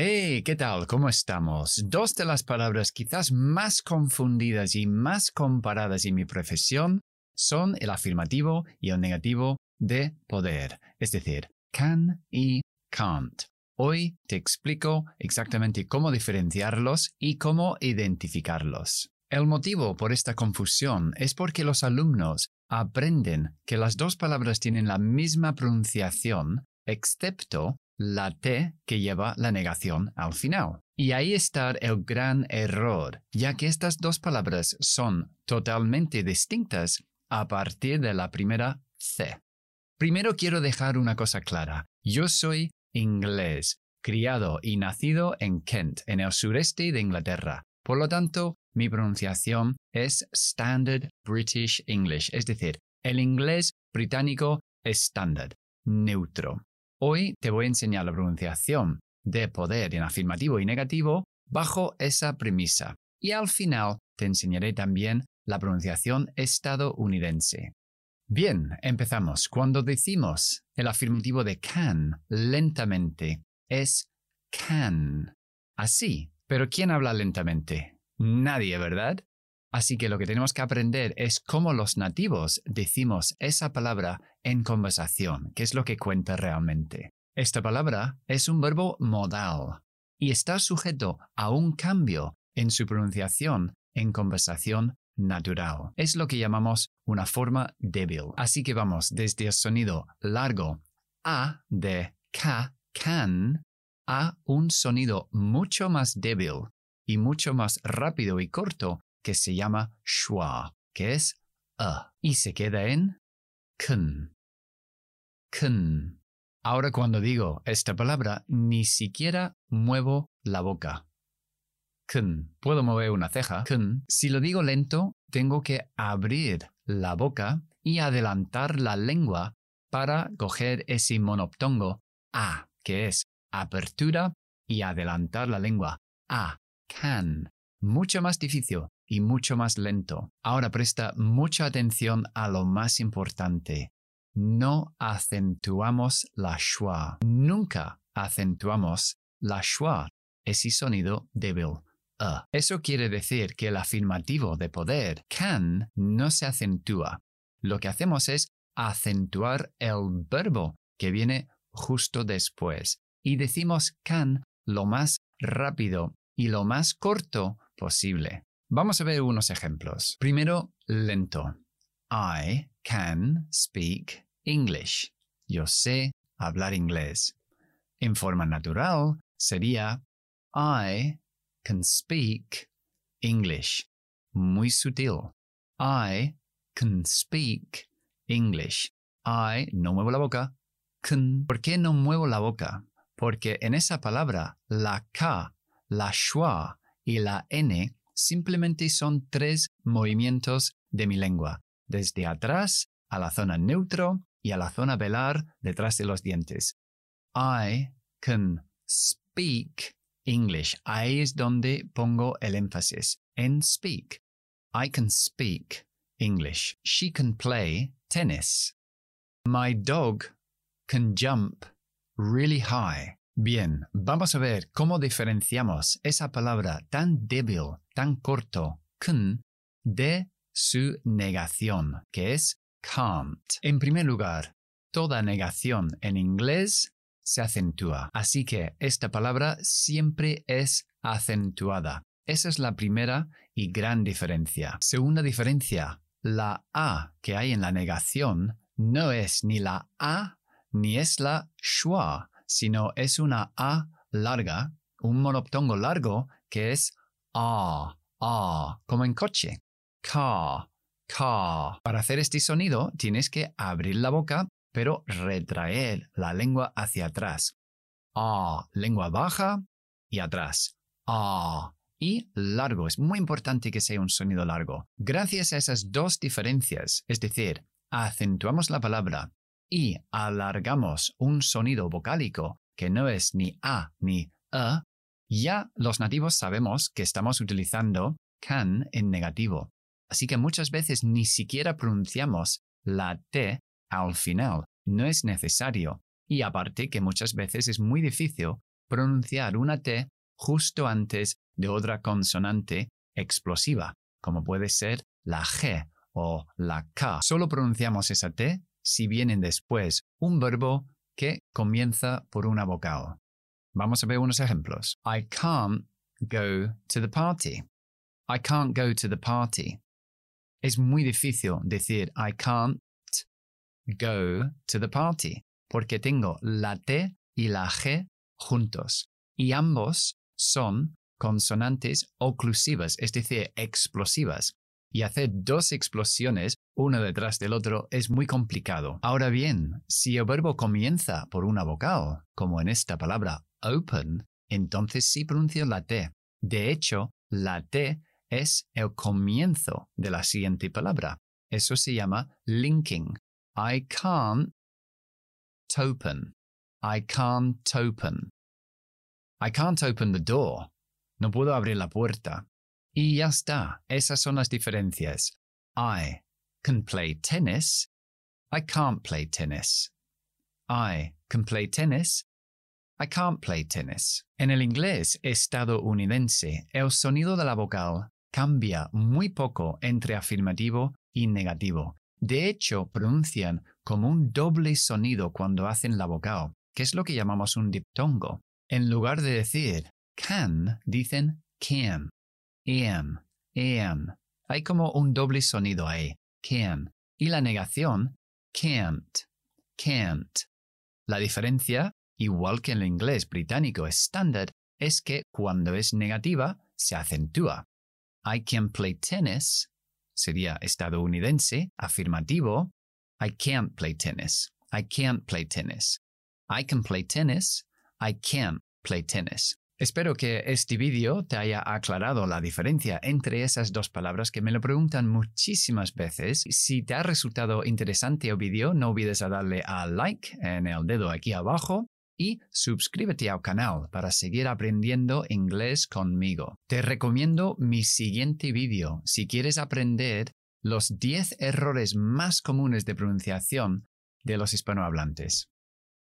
Hey, ¿qué tal? ¿Cómo estamos? Dos de las palabras quizás más confundidas y más comparadas en mi profesión son el afirmativo y el negativo de poder, es decir, can y can't. Hoy te explico exactamente cómo diferenciarlos y cómo identificarlos. El motivo por esta confusión es porque los alumnos aprenden que las dos palabras tienen la misma pronunciación, excepto la T que lleva la negación al final. Y ahí está el gran error, ya que estas dos palabras son totalmente distintas a partir de la primera C. Primero quiero dejar una cosa clara. Yo soy inglés, criado y nacido en Kent, en el sureste de Inglaterra. Por lo tanto, mi pronunciación es Standard British English, es decir, el inglés británico estándar, neutro. Hoy te voy a enseñar la pronunciación de poder en afirmativo y negativo bajo esa premisa. Y al final te enseñaré también la pronunciación estadounidense. Bien, empezamos. Cuando decimos el afirmativo de can lentamente, es can. Así. Pero ¿quién habla lentamente? Nadie, ¿verdad? Así que lo que tenemos que aprender es cómo los nativos decimos esa palabra en conversación, que es lo que cuenta realmente. Esta palabra es un verbo modal y está sujeto a un cambio en su pronunciación en conversación natural. Es lo que llamamos una forma débil. Así que vamos desde el sonido largo a de ka, can, a un sonido mucho más débil y mucho más rápido y corto que se llama schwa, que es a, y se queda en kun. Kun. Ahora cuando digo esta palabra, ni siquiera muevo la boca. Kun. Puedo mover una ceja. Kun. Si lo digo lento, tengo que abrir la boca y adelantar la lengua para coger ese monoptongo a, que es apertura y adelantar la lengua. A, can. Mucho más difícil y mucho más lento. Ahora presta mucha atención a lo más importante. No acentuamos la schwa. Nunca acentuamos la schwa, ese sonido débil. Uh. Eso quiere decir que el afirmativo de poder, can, no se acentúa. Lo que hacemos es acentuar el verbo que viene justo después y decimos can lo más rápido y lo más corto posible. Vamos a ver unos ejemplos. Primero, lento. I can speak English. Yo sé hablar inglés. En forma natural sería I can speak English. Muy sutil. I can speak English. I no muevo la boca. Can. ¿Por qué no muevo la boca? Porque en esa palabra la K, la schwa y la N simplemente son tres movimientos de mi lengua, desde atrás a la zona neutro y a la zona velar detrás de los dientes. I can speak English. Ahí es donde pongo el énfasis, en speak. I can speak English. She can play tennis. My dog can jump really high. Bien, vamos a ver cómo diferenciamos esa palabra tan débil, tan corto, kun, de su negación, que es can't. En primer lugar, toda negación en inglés se acentúa, así que esta palabra siempre es acentuada. Esa es la primera y gran diferencia. Segunda diferencia, la A que hay en la negación no es ni la A ni es la schwa, sino es una A larga, un monoptongo largo que es A, A, como en coche. Ka, ka. Para hacer este sonido tienes que abrir la boca, pero retraer la lengua hacia atrás. A, lengua baja y atrás. A, y largo. Es muy importante que sea un sonido largo. Gracias a esas dos diferencias, es decir, acentuamos la palabra y alargamos un sonido vocálico que no es ni A ni E, ya los nativos sabemos que estamos utilizando can en negativo. Así que muchas veces ni siquiera pronunciamos la T al final. No es necesario. Y aparte que muchas veces es muy difícil pronunciar una T justo antes de otra consonante explosiva, como puede ser la G o la K. Solo pronunciamos esa T si vienen después un verbo que comienza por una vocal. Vamos a ver unos ejemplos. I can't go to the party. I can't go to the party. Es muy difícil decir I can't go to the party porque tengo la T y la G juntos y ambos son consonantes oclusivas, es decir, explosivas. Y hacer dos explosiones uno detrás del otro es muy complicado. Ahora bien, si el verbo comienza por una vocal, como en esta palabra open, entonces sí pronuncio la T. De hecho, la T es el comienzo de la siguiente palabra. Eso se llama linking. I can't open. I can't open. I can't open the door. No puedo abrir la puerta. Y ya está. Esas son las diferencias. I can play tennis. I can't play tennis. I can play tennis. I can't play tennis. En el inglés estadounidense, el sonido de la vocal cambia muy poco entre afirmativo y negativo. De hecho, pronuncian como un doble sonido cuando hacen la vocal, que es lo que llamamos un diptongo. En lugar de decir can, dicen can. Am, am. Hay como un doble sonido ahí. Can. Y la negación, can't, can't. La diferencia igual que en el inglés británico estándar, es que cuando es negativa se acentúa. I can play tennis sería estadounidense, afirmativo. I can't play tennis. I can't play tennis. I can play tennis. I can't play tennis. Espero que este vídeo te haya aclarado la diferencia entre esas dos palabras que me lo preguntan muchísimas veces. Si te ha resultado interesante el vídeo, no olvides darle a like en el dedo aquí abajo y suscríbete al canal para seguir aprendiendo inglés conmigo. Te recomiendo mi siguiente vídeo si quieres aprender los 10 errores más comunes de pronunciación de los hispanohablantes.